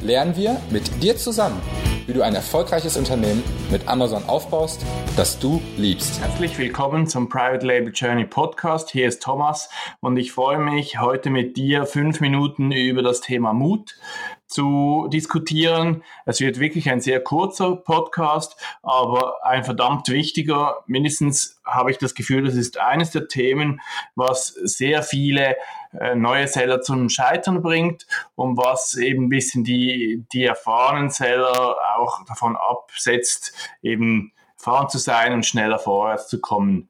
lernen wir mit dir zusammen, wie du ein erfolgreiches Unternehmen mit Amazon aufbaust, das du liebst. Herzlich willkommen zum Private Label Journey Podcast. Hier ist Thomas und ich freue mich, heute mit dir fünf Minuten über das Thema Mut zu diskutieren. Es wird wirklich ein sehr kurzer Podcast, aber ein verdammt wichtiger. Mindestens habe ich das Gefühl, das ist eines der Themen, was sehr viele neue Seller zum Scheitern bringt und was eben ein bisschen die, die erfahrenen Seller auch davon absetzt, eben fahren zu sein und schneller vorwärts zu kommen.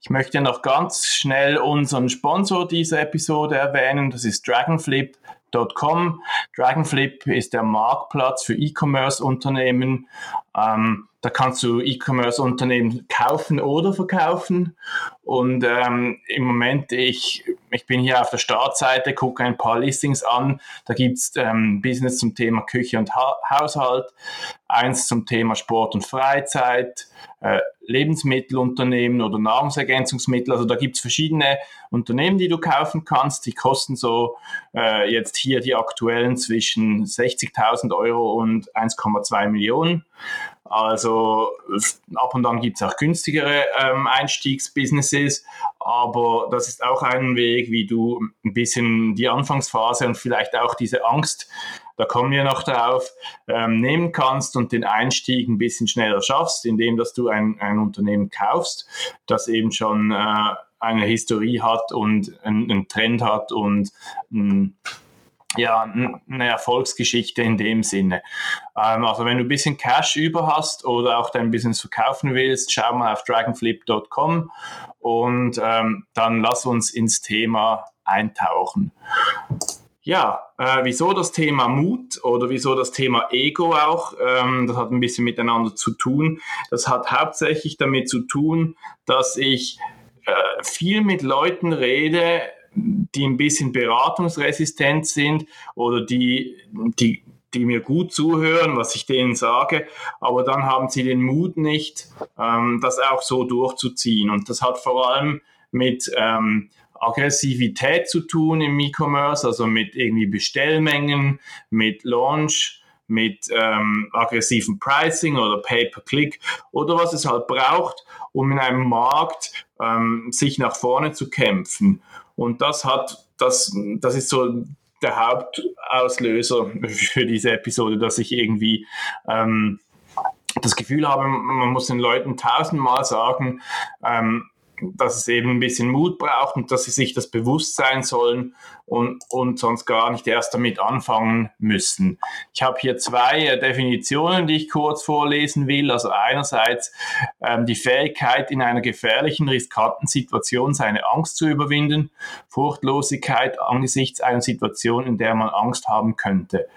Ich möchte noch ganz schnell unseren Sponsor dieser Episode erwähnen. Das ist Dragonflip. Dragonflip.com. Dragonflip ist der Marktplatz für E-Commerce-Unternehmen. Ähm, da kannst du E-Commerce-Unternehmen kaufen oder verkaufen. Und ähm, im Moment, ich, ich bin hier auf der Startseite, gucke ein paar Listings an. Da gibt's ähm, Business zum Thema Küche und ha Haushalt, eins zum Thema Sport und Freizeit, äh, Lebensmittelunternehmen oder Nahrungsergänzungsmittel. Also da gibt's verschiedene Unternehmen, die du kaufen kannst. Die kosten so äh, jetzt hier die aktuellen zwischen 60.000 Euro und 1,2 Millionen. Also ab und an gibt es auch günstigere ähm, Einstiegsbusinesses, aber das ist auch ein Weg, wie du ein bisschen die Anfangsphase und vielleicht auch diese Angst, da kommen wir noch drauf, ähm, nehmen kannst und den Einstieg ein bisschen schneller schaffst, indem dass du ein, ein Unternehmen kaufst, das eben schon äh, eine Historie hat und einen, einen Trend hat und ein, ja, eine Erfolgsgeschichte in dem Sinne. Ähm, also wenn du ein bisschen Cash über hast oder auch dein Business verkaufen willst, schau mal auf dragonflip.com und ähm, dann lass uns ins Thema eintauchen. Ja, äh, wieso das Thema Mut oder wieso das Thema Ego auch? Ähm, das hat ein bisschen miteinander zu tun. Das hat hauptsächlich damit zu tun, dass ich äh, viel mit Leuten rede, die ein bisschen beratungsresistent sind oder die, die, die mir gut zuhören, was ich denen sage, aber dann haben sie den Mut nicht, ähm, das auch so durchzuziehen. Und das hat vor allem mit ähm, Aggressivität zu tun im E-Commerce, also mit irgendwie Bestellmengen, mit Launch, mit ähm, aggressivem Pricing oder Pay-per-Click oder was es halt braucht, um in einem Markt ähm, sich nach vorne zu kämpfen. Und das hat, das, das ist so der Hauptauslöser für diese Episode, dass ich irgendwie ähm, das Gefühl habe, man muss den Leuten tausendmal sagen, ähm, dass es eben ein bisschen Mut braucht und dass sie sich das bewusst sein sollen und, und sonst gar nicht erst damit anfangen müssen. Ich habe hier zwei äh, Definitionen, die ich kurz vorlesen will. Also einerseits ähm, die Fähigkeit, in einer gefährlichen, riskanten Situation seine Angst zu überwinden, Furchtlosigkeit angesichts einer Situation, in der man Angst haben könnte.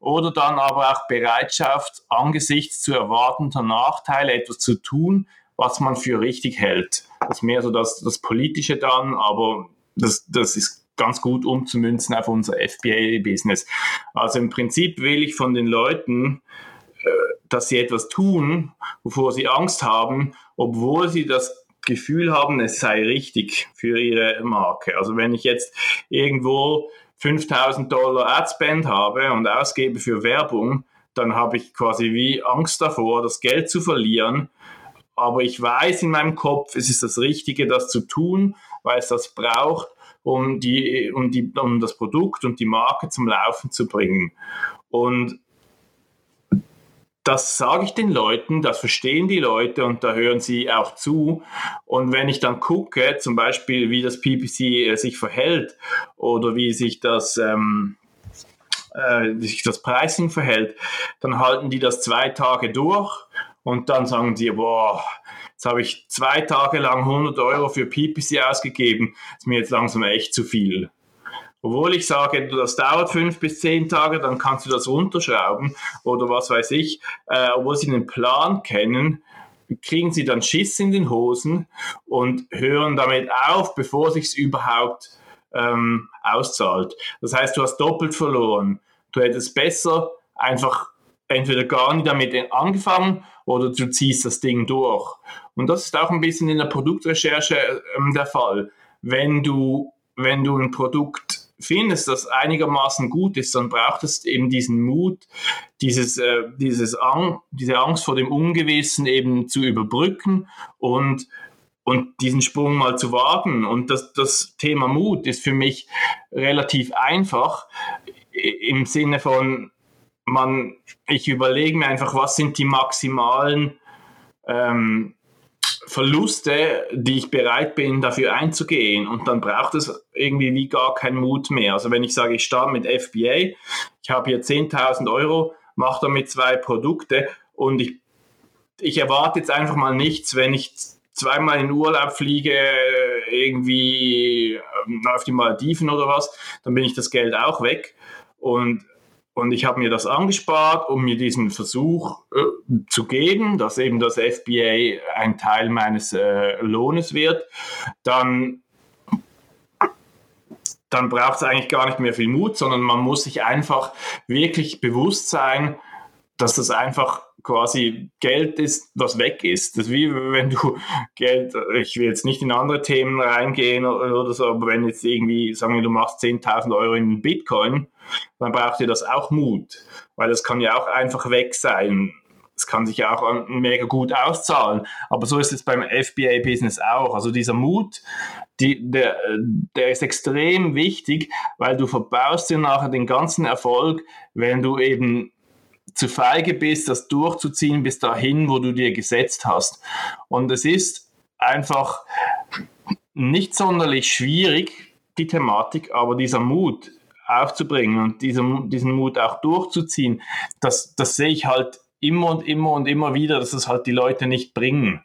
Oder dann aber auch Bereitschaft, angesichts zu erwartender Nachteile etwas zu tun, was man für richtig hält. Ist mehr so das, das Politische dann, aber das, das ist ganz gut umzumünzen auf unser FBA-Business. Also im Prinzip will ich von den Leuten, äh, dass sie etwas tun, wovor sie Angst haben, obwohl sie das Gefühl haben, es sei richtig für ihre Marke. Also wenn ich jetzt irgendwo 5000 Dollar Adspend habe und ausgebe für Werbung, dann habe ich quasi wie Angst davor, das Geld zu verlieren, aber ich weiß in meinem Kopf, es ist das Richtige, das zu tun, weil es das braucht, um, die, um, die, um das Produkt und die Marke zum Laufen zu bringen. Und das sage ich den Leuten, das verstehen die Leute und da hören sie auch zu. Und wenn ich dann gucke, zum Beispiel, wie das PPC äh, sich verhält oder wie sich das, ähm, äh, wie sich das Pricing verhält, dann halten die das zwei Tage durch und dann sagen sie, boah, jetzt habe ich zwei Tage lang 100 Euro für PPC ausgegeben, ist mir jetzt langsam echt zu viel. Obwohl ich sage, das dauert fünf bis zehn Tage, dann kannst du das runterschrauben oder was weiß ich. Äh, obwohl sie einen Plan kennen, kriegen sie dann Schiss in den Hosen und hören damit auf, bevor sich's überhaupt ähm, auszahlt. Das heißt, du hast doppelt verloren. Du hättest besser einfach entweder gar nicht damit angefangen oder du ziehst das Ding durch. Und das ist auch ein bisschen in der Produktrecherche ähm, der Fall. Wenn du, wenn du ein Produkt findest, das einigermaßen gut ist, dann braucht es eben diesen Mut, dieses, äh, dieses Ang diese Angst vor dem Ungewissen eben zu überbrücken und, und diesen Sprung mal zu wagen. Und das, das Thema Mut ist für mich relativ einfach im Sinne von, man, ich überlege mir einfach, was sind die maximalen ähm, Verluste, die ich bereit bin, dafür einzugehen. Und dann braucht es irgendwie wie gar keinen Mut mehr. Also wenn ich sage, ich starte mit FBA, ich habe hier 10.000 Euro, mache damit zwei Produkte und ich, ich erwarte jetzt einfach mal nichts, wenn ich zweimal in Urlaub fliege, irgendwie ähm, auf die Maldiven oder was, dann bin ich das Geld auch weg. Und und ich habe mir das angespart, um mir diesen Versuch äh, zu geben, dass eben das FBA ein Teil meines äh, Lohnes wird. Dann, dann braucht es eigentlich gar nicht mehr viel Mut, sondern man muss sich einfach wirklich bewusst sein, dass das einfach quasi Geld ist, was weg ist. Das ist wie wenn du Geld, ich will jetzt nicht in andere Themen reingehen oder so, aber wenn jetzt irgendwie, sagen wir, du machst 10.000 Euro in Bitcoin, dann braucht ihr das auch Mut, weil das kann ja auch einfach weg sein. Es kann sich ja auch mega gut auszahlen. Aber so ist es beim FBA-Business auch. Also dieser Mut, die, der, der ist extrem wichtig, weil du verbaust dir nachher den ganzen Erfolg, wenn du eben zu feige bist, das durchzuziehen bis dahin, wo du dir gesetzt hast. Und es ist einfach nicht sonderlich schwierig, die Thematik, aber dieser Mut, aufzubringen und diesen, diesen Mut auch durchzuziehen, das, das sehe ich halt immer und immer und immer wieder, dass es halt die Leute nicht bringen.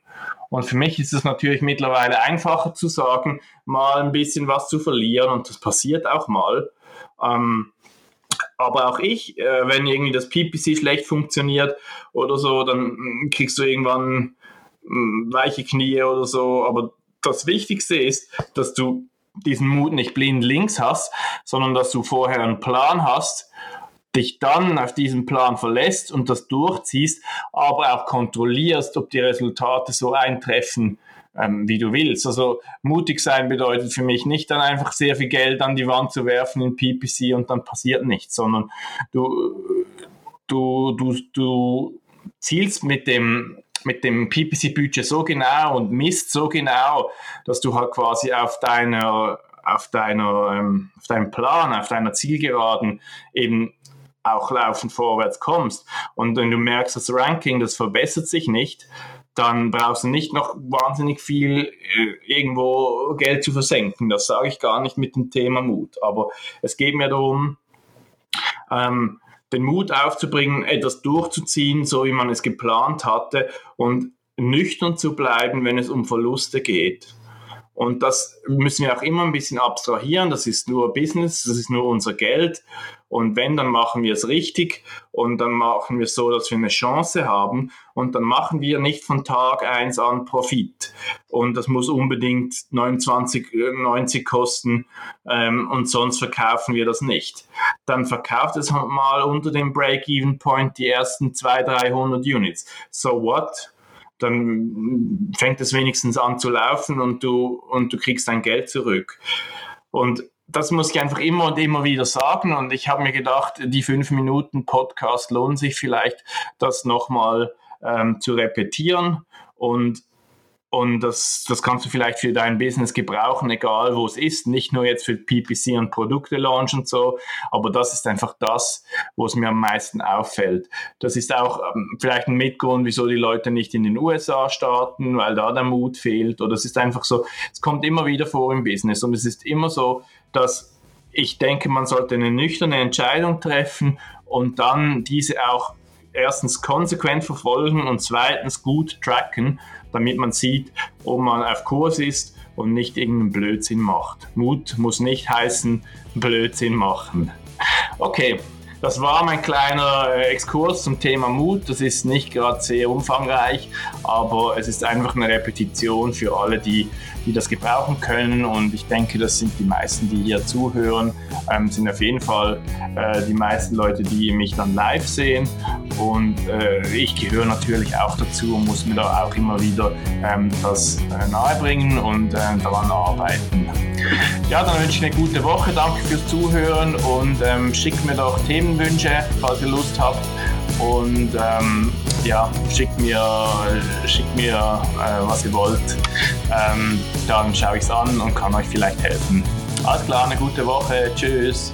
Und für mich ist es natürlich mittlerweile einfacher zu sagen, mal ein bisschen was zu verlieren und das passiert auch mal. Ähm, aber auch ich, äh, wenn irgendwie das PPC schlecht funktioniert oder so, dann mm, kriegst du irgendwann mm, weiche Knie oder so. Aber das Wichtigste ist, dass du diesen Mut nicht blind links hast, sondern dass du vorher einen Plan hast, dich dann auf diesen Plan verlässt und das durchziehst, aber auch kontrollierst, ob die Resultate so eintreffen, ähm, wie du willst. Also mutig sein bedeutet für mich nicht dann einfach sehr viel Geld an die Wand zu werfen in PPC und dann passiert nichts, sondern du, du, du, du zielst mit dem mit dem PPC-Budget so genau und misst so genau, dass du halt quasi auf deiner, auf deiner, ähm, auf deinem Plan, auf deiner Zielgeraden eben auch laufend vorwärts kommst. Und wenn du merkst, das Ranking, das verbessert sich nicht, dann brauchst du nicht noch wahnsinnig viel äh, irgendwo Geld zu versenken. Das sage ich gar nicht mit dem Thema Mut. Aber es geht mir darum, ähm, den Mut aufzubringen, etwas durchzuziehen, so wie man es geplant hatte und nüchtern zu bleiben, wenn es um Verluste geht. Und das müssen wir auch immer ein bisschen abstrahieren. Das ist nur Business, das ist nur unser Geld. Und wenn, dann machen wir es richtig und dann machen wir es so, dass wir eine Chance haben und dann machen wir nicht von Tag eins an Profit. Und das muss unbedingt 29,90 kosten ähm, und sonst verkaufen wir das nicht. Dann verkauft es mal unter dem Break-Even-Point die ersten 200, 300 Units. So what? Dann fängt es wenigstens an zu laufen und du, und du kriegst dein Geld zurück. Und das muss ich einfach immer und immer wieder sagen. Und ich habe mir gedacht, die fünf Minuten Podcast lohnt sich vielleicht, das nochmal ähm, zu repetieren. Und und das, das kannst du vielleicht für dein Business gebrauchen, egal wo es ist. Nicht nur jetzt für PPC und Produkte launch und so, aber das ist einfach das, wo es mir am meisten auffällt. Das ist auch ähm, vielleicht ein Mitgrund, wieso die Leute nicht in den USA starten, weil da der Mut fehlt. Oder es ist einfach so, es kommt immer wieder vor im Business und es ist immer so, dass ich denke, man sollte eine nüchterne Entscheidung treffen und dann diese auch erstens konsequent verfolgen und zweitens gut tracken damit man sieht, ob man auf Kurs ist und nicht irgendeinen Blödsinn macht. Mut muss nicht heißen Blödsinn machen. Okay, das war mein kleiner äh, Exkurs zum Thema Mut. Das ist nicht gerade sehr umfangreich, aber es ist einfach eine Repetition für alle, die, die das gebrauchen können. Und ich denke, das sind die meisten, die hier zuhören, ähm, sind auf jeden Fall äh, die meisten Leute, die mich dann live sehen. Und äh, ich gehöre natürlich auch dazu und muss mir da auch immer wieder ähm, das äh, nahebringen und äh, daran arbeiten. Ja, dann wünsche ich eine gute Woche. Danke fürs Zuhören und ähm, schickt mir doch Themenwünsche, falls ihr Lust habt. Und ähm, ja, schickt mir, schickt mir äh, was ihr wollt. Ähm, dann schaue ich es an und kann euch vielleicht helfen. Alles klar, eine gute Woche. Tschüss.